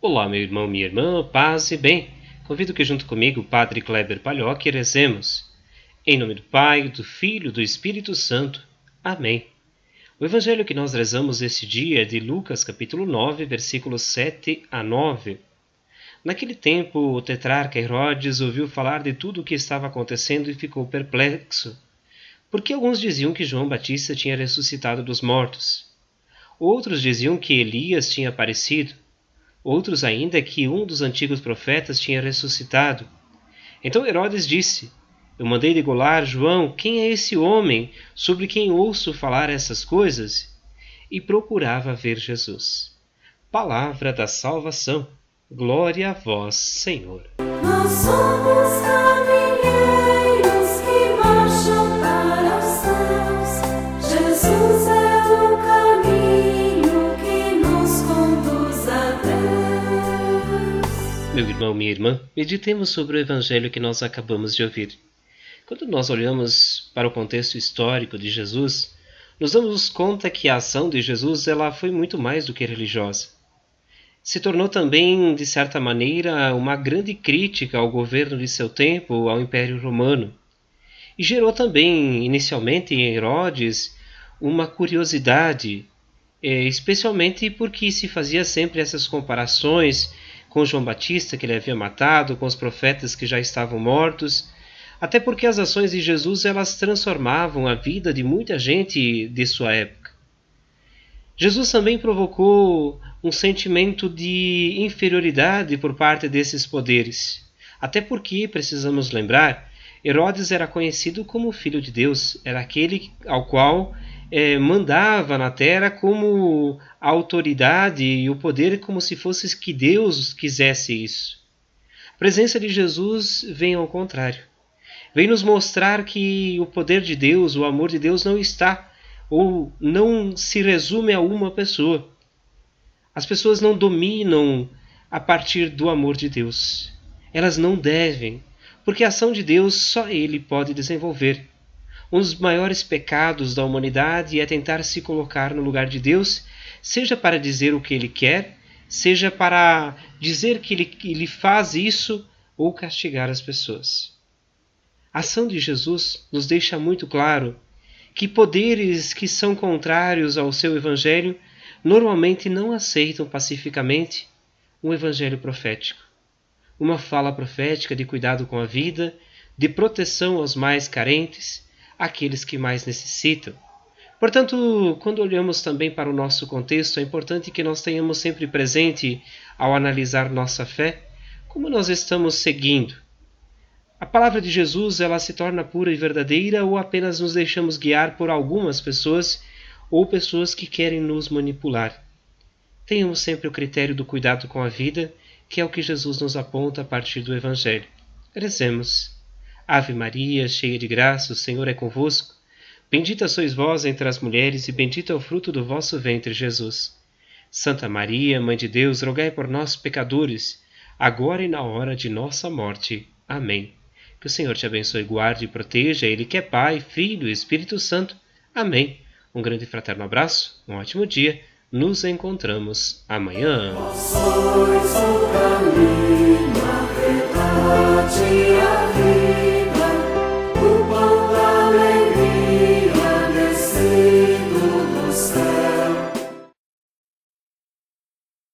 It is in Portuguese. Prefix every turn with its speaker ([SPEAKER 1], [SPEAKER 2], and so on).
[SPEAKER 1] Olá, meu irmão, minha irmã, paz e bem. Convido que junto comigo o Padre Kleber Palhoque rezemos. Em nome do Pai, do Filho do Espírito Santo. Amém. O evangelho que nós rezamos este dia é de Lucas capítulo 9, versículos 7 a 9. Naquele tempo, o tetrarca Herodes ouviu falar de tudo o que estava acontecendo e ficou perplexo, porque alguns diziam que João Batista tinha ressuscitado dos mortos. Outros diziam que Elias tinha aparecido. Outros ainda que um dos antigos profetas tinha ressuscitado. Então Herodes disse: Eu mandei degolar João, quem é esse homem sobre quem ouço falar essas coisas? E procurava ver Jesus. Palavra da salvação. Glória a vós, Senhor.
[SPEAKER 2] Nós somos caminheiros que marcham para os céus. Jesus é o caminho que nos conduz a Deus.
[SPEAKER 1] Meu irmão, minha irmã, meditemos sobre o evangelho que nós acabamos de ouvir. Quando nós olhamos para o contexto histórico de Jesus, nos damos conta que a ação de Jesus ela foi muito mais do que religiosa se tornou também, de certa maneira, uma grande crítica ao governo de seu tempo, ao Império Romano. E gerou também, inicialmente em Herodes, uma curiosidade, é, especialmente porque se fazia sempre essas comparações com João Batista, que ele havia matado, com os profetas que já estavam mortos, até porque as ações de Jesus elas transformavam a vida de muita gente de sua época. Jesus também provocou um sentimento de inferioridade por parte desses poderes. Até porque, precisamos lembrar, Herodes era conhecido como filho de Deus, era aquele ao qual é, mandava na terra como a autoridade e o poder, como se fosse que Deus quisesse isso. A presença de Jesus vem ao contrário. Vem nos mostrar que o poder de Deus, o amor de Deus não está ou não se resume a uma pessoa as pessoas não dominam a partir do amor de Deus. Elas não devem, porque a ação de Deus só Ele pode desenvolver. Um dos maiores pecados da humanidade é tentar se colocar no lugar de Deus, seja para dizer o que Ele quer, seja para dizer que Ele, ele faz isso ou castigar as pessoas. A ação de Jesus nos deixa muito claro que poderes que são contrários ao seu Evangelho normalmente não aceitam pacificamente um evangelho profético, uma fala profética de cuidado com a vida, de proteção aos mais carentes, aqueles que mais necessitam. Portanto, quando olhamos também para o nosso contexto, é importante que nós tenhamos sempre presente, ao analisar nossa fé, como nós estamos seguindo. A palavra de Jesus ela se torna pura e verdadeira ou apenas nos deixamos guiar por algumas pessoas ou pessoas que querem nos manipular. Tenhamos sempre o critério do cuidado com a vida, que é o que Jesus nos aponta a partir do Evangelho. Rezemos. Ave Maria, cheia de graça, o Senhor é convosco. Bendita sois vós entre as mulheres, e bendito é o fruto do vosso ventre, Jesus. Santa Maria, Mãe de Deus, rogai por nós, pecadores, agora e na hora de nossa morte. Amém. Que o Senhor te abençoe, guarde e proteja. Ele que é Pai, Filho e Espírito Santo. Amém. Um grande e fraterno abraço, um ótimo dia. Nos encontramos amanhã.